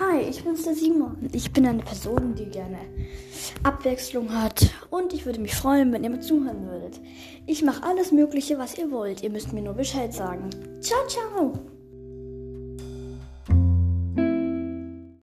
Hi, ich bin's der Simon. Ich bin eine Person, die gerne Abwechslung hat und ich würde mich freuen, wenn ihr mir zuhören würdet. Ich mache alles Mögliche, was ihr wollt. Ihr müsst mir nur Bescheid sagen. Ciao, ciao!